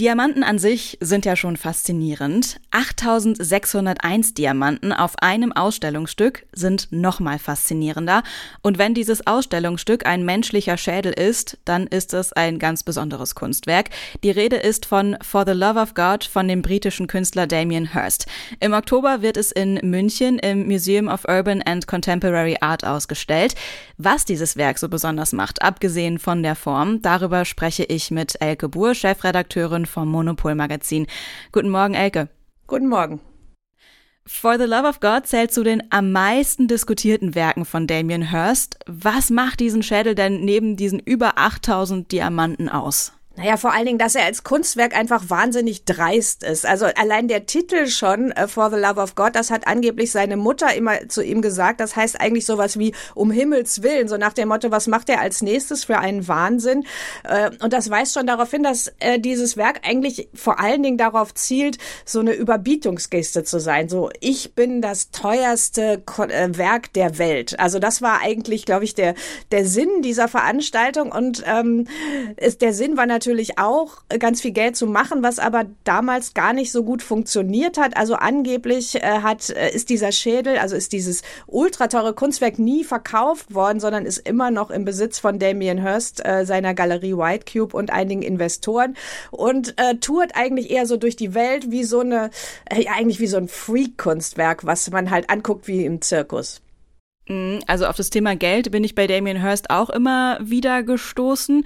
Diamanten an sich sind ja schon faszinierend. 8601 Diamanten auf einem Ausstellungsstück sind nochmal faszinierender. Und wenn dieses Ausstellungsstück ein menschlicher Schädel ist, dann ist es ein ganz besonderes Kunstwerk. Die Rede ist von For the Love of God von dem britischen Künstler Damien Hirst. Im Oktober wird es in München im Museum of Urban and Contemporary Art ausgestellt. Was dieses Werk so besonders macht, abgesehen von der Form, darüber spreche ich mit Elke Buhr, Chefredakteurin vom Monopol Magazin. Guten Morgen, Elke. Guten Morgen. For the Love of God zählt zu den am meisten diskutierten Werken von Damien Hirst. Was macht diesen Schädel denn neben diesen über 8000 Diamanten aus? Naja, vor allen Dingen, dass er als Kunstwerk einfach wahnsinnig dreist ist. Also allein der Titel schon, uh, For the Love of God, das hat angeblich seine Mutter immer zu ihm gesagt. Das heißt eigentlich sowas wie um Himmels Willen, so nach dem Motto, was macht er als nächstes für einen Wahnsinn? Uh, und das weist schon darauf hin, dass uh, dieses Werk eigentlich vor allen Dingen darauf zielt, so eine Überbietungsgeste zu sein. So, ich bin das teuerste Werk der Welt. Also das war eigentlich, glaube ich, der, der Sinn dieser Veranstaltung. Und ähm, ist, der Sinn war natürlich, natürlich auch äh, ganz viel Geld zu machen, was aber damals gar nicht so gut funktioniert hat. Also angeblich äh, hat, äh, ist dieser Schädel, also ist dieses ultra teure Kunstwerk nie verkauft worden, sondern ist immer noch im Besitz von Damien Hirst, äh, seiner Galerie White Cube und einigen Investoren und äh, tourt eigentlich eher so durch die Welt wie so eine, äh, eigentlich wie so ein Freak-Kunstwerk, was man halt anguckt wie im Zirkus. Mhm, also auf das Thema Geld bin ich bei Damien Hirst auch immer wieder gestoßen.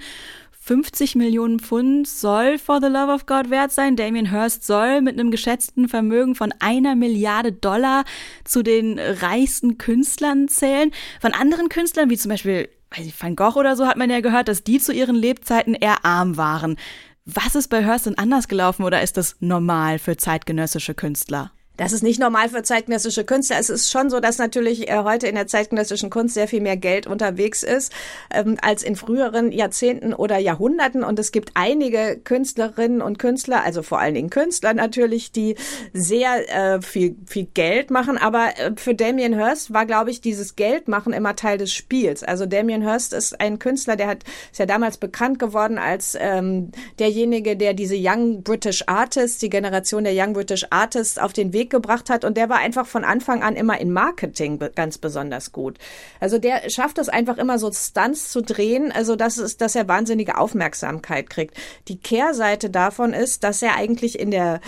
50 Millionen Pfund soll For the Love of God wert sein. Damien Hirst soll mit einem geschätzten Vermögen von einer Milliarde Dollar zu den reichsten Künstlern zählen. Von anderen Künstlern, wie zum Beispiel weiß ich, Van Gogh oder so, hat man ja gehört, dass die zu ihren Lebzeiten eher arm waren. Was ist bei Hirst denn anders gelaufen oder ist das normal für zeitgenössische Künstler? Das ist nicht normal für zeitgenössische Künstler. Es ist schon so, dass natürlich äh, heute in der zeitgenössischen Kunst sehr viel mehr Geld unterwegs ist ähm, als in früheren Jahrzehnten oder Jahrhunderten. Und es gibt einige Künstlerinnen und Künstler, also vor allen Dingen Künstler natürlich, die sehr äh, viel, viel Geld machen. Aber äh, für Damien Hirst war, glaube ich, dieses Geldmachen immer Teil des Spiels. Also Damien Hirst ist ein Künstler, der hat, ist ja damals bekannt geworden als ähm, derjenige, der diese Young British Artists, die Generation der Young British Artists auf den Weg Weg gebracht hat. Und der war einfach von Anfang an immer in Marketing ganz besonders gut. Also der schafft es einfach immer so Stunts zu drehen, also dass, es, dass er wahnsinnige Aufmerksamkeit kriegt. Die Kehrseite davon ist, dass er eigentlich in der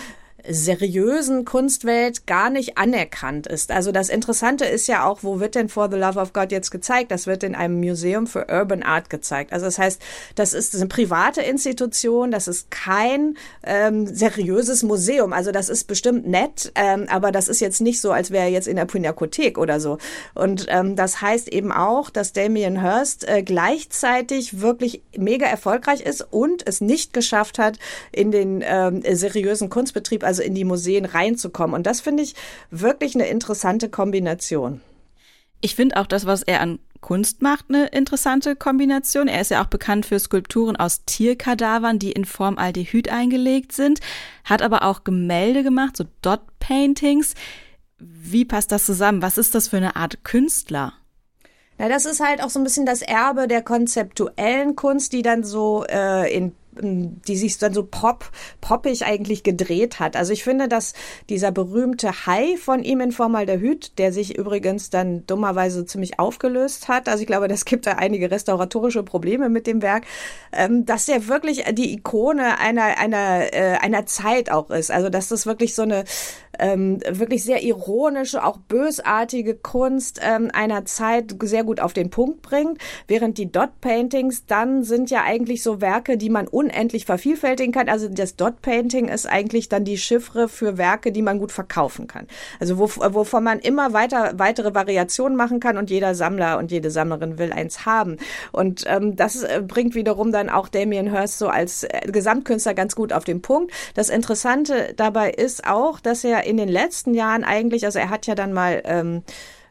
seriösen Kunstwelt gar nicht anerkannt ist. Also das Interessante ist ja auch, wo wird denn For the Love of God jetzt gezeigt? Das wird in einem Museum für Urban Art gezeigt. Also das heißt, das ist eine private Institution, das ist kein ähm, seriöses Museum. Also das ist bestimmt nett, ähm, aber das ist jetzt nicht so, als wäre er jetzt in der Pinakothek oder so. Und ähm, das heißt eben auch, dass Damien Hirst äh, gleichzeitig wirklich mega erfolgreich ist und es nicht geschafft hat, in den ähm, seriösen Kunstbetrieb, also in die Museen reinzukommen. Und das finde ich wirklich eine interessante Kombination. Ich finde auch das, was er an Kunst macht, eine interessante Kombination. Er ist ja auch bekannt für Skulpturen aus Tierkadavern, die in Formaldehyd eingelegt sind, hat aber auch Gemälde gemacht, so Dot-Paintings. Wie passt das zusammen? Was ist das für eine Art Künstler? Na, das ist halt auch so ein bisschen das Erbe der konzeptuellen Kunst, die dann so äh, in die sich dann so pop, poppig eigentlich gedreht hat. Also ich finde, dass dieser berühmte Hai von ihm in Formaldehyd, der sich übrigens dann dummerweise ziemlich aufgelöst hat, also ich glaube, das gibt da einige restauratorische Probleme mit dem Werk, ähm, dass der wirklich die Ikone einer, einer, äh, einer Zeit auch ist. Also dass das wirklich so eine ähm, wirklich sehr ironische, auch bösartige Kunst ähm, einer Zeit sehr gut auf den Punkt bringt, während die Dot Paintings dann sind ja eigentlich so Werke, die man unendlich vervielfältigen kann. Also das Dot Painting ist eigentlich dann die Chiffre für Werke, die man gut verkaufen kann. Also wo, wovon man immer weiter weitere Variationen machen kann und jeder Sammler und jede Sammlerin will eins haben. Und ähm, das äh, bringt wiederum dann auch Damien Hirst so als äh, Gesamtkünstler ganz gut auf den Punkt. Das Interessante dabei ist auch, dass er in den letzten Jahren eigentlich, also er hat ja dann mal ähm,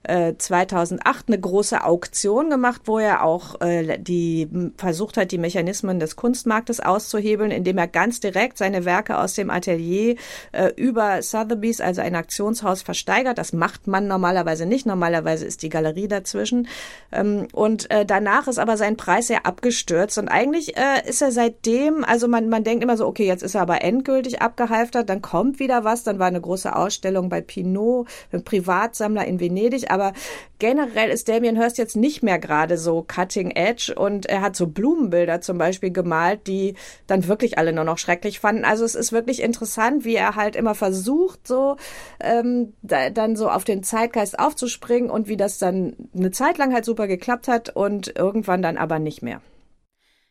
äh, 2008 eine große Auktion gemacht, wo er auch äh, die versucht hat, die Mechanismen des Kunstmarktes auszuhebeln, indem er ganz direkt seine Werke aus dem Atelier äh, über Sotheby's, also ein Auktionshaus, versteigert. Das macht man normalerweise nicht. Normalerweise ist die Galerie dazwischen. Ähm, und äh, danach ist aber sein Preis sehr abgestürzt. Und eigentlich äh, ist er seitdem, also man, man denkt immer so, okay, jetzt ist er aber endgültig abgehalftert, dann kommt wieder was. Dann war eine große Ausstellung bei Pinot, ein Privatsammler in Venedig. Aber generell ist Damien Hirst jetzt nicht mehr gerade so cutting edge und er hat so Blumenbilder zum Beispiel gemalt, die dann wirklich alle nur noch schrecklich fanden. Also es ist wirklich interessant, wie er halt immer versucht, so ähm, da, dann so auf den Zeitgeist aufzuspringen und wie das dann eine Zeit lang halt super geklappt hat und irgendwann dann aber nicht mehr.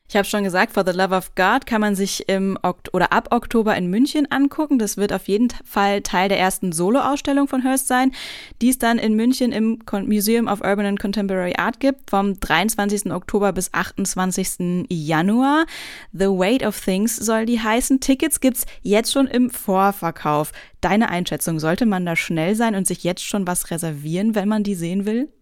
Ich habe schon gesagt, For the Love of God kann man sich im Okt oder ab Oktober in München angucken. Das wird auf jeden Fall Teil der ersten Solo-Ausstellung von Hearst sein, die es dann in München im Museum of Urban and Contemporary Art gibt, vom 23. Oktober bis 28. Januar. The Weight of Things soll die heißen. Tickets gibt's jetzt schon im Vorverkauf. Deine Einschätzung, sollte man da schnell sein und sich jetzt schon was reservieren, wenn man die sehen will?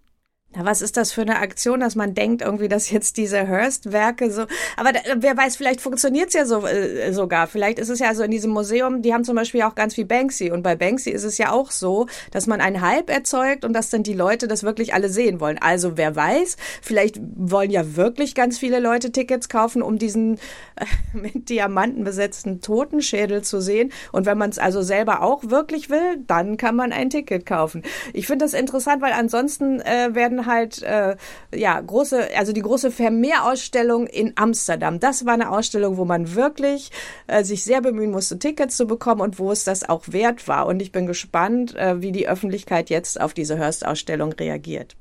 Na, was ist das für eine Aktion, dass man denkt irgendwie, dass jetzt diese Hearst-Werke so, aber da, wer weiß, vielleicht funktioniert's ja so äh, sogar. Vielleicht ist es ja so in diesem Museum, die haben zum Beispiel auch ganz viel Banksy und bei Banksy ist es ja auch so, dass man einen Hype erzeugt und dass dann die Leute das wirklich alle sehen wollen. Also wer weiß, vielleicht wollen ja wirklich ganz viele Leute Tickets kaufen, um diesen äh, mit Diamanten besetzten Totenschädel zu sehen. Und wenn man es also selber auch wirklich will, dann kann man ein Ticket kaufen. Ich finde das interessant, weil ansonsten äh, werden halt äh, ja große, also die große Vermeer-Ausstellung in Amsterdam. Das war eine Ausstellung, wo man wirklich äh, sich sehr bemühen musste, Tickets zu bekommen und wo es das auch wert war. Und ich bin gespannt, äh, wie die Öffentlichkeit jetzt auf diese Hearst-Ausstellung reagiert.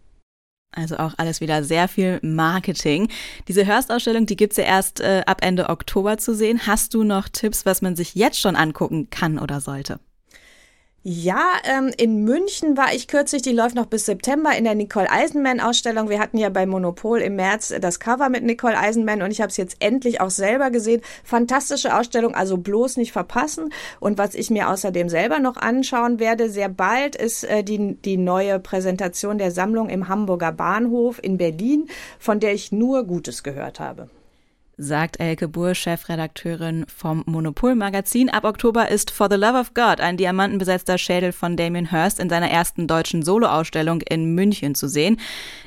Also auch alles wieder sehr viel Marketing. Diese Hearst-Ausstellung, die gibt's ja erst äh, ab Ende Oktober zu sehen. Hast du noch Tipps, was man sich jetzt schon angucken kann oder sollte? Ja, ähm, in München war ich kürzlich, die läuft noch bis September in der Nicole Eisenman Ausstellung. Wir hatten ja bei Monopol im März das Cover mit Nicole Eisenman und ich habe es jetzt endlich auch selber gesehen. Fantastische Ausstellung, also bloß nicht verpassen. Und was ich mir außerdem selber noch anschauen werde, sehr bald, ist äh, die, die neue Präsentation der Sammlung im Hamburger Bahnhof in Berlin, von der ich nur Gutes gehört habe sagt Elke Buhr, Chefredakteurin vom Monopol-Magazin. Ab Oktober ist For the Love of God ein diamantenbesetzter Schädel von Damien Hirst in seiner ersten deutschen Soloausstellung in München zu sehen.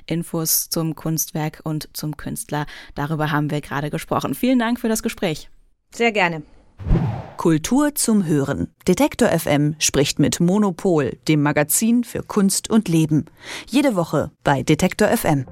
Infos zum Kunstwerk und zum Künstler, darüber haben wir gerade gesprochen. Vielen Dank für das Gespräch. Sehr gerne. Kultur zum Hören. Detektor FM spricht mit Monopol, dem Magazin für Kunst und Leben. Jede Woche bei Detektor FM.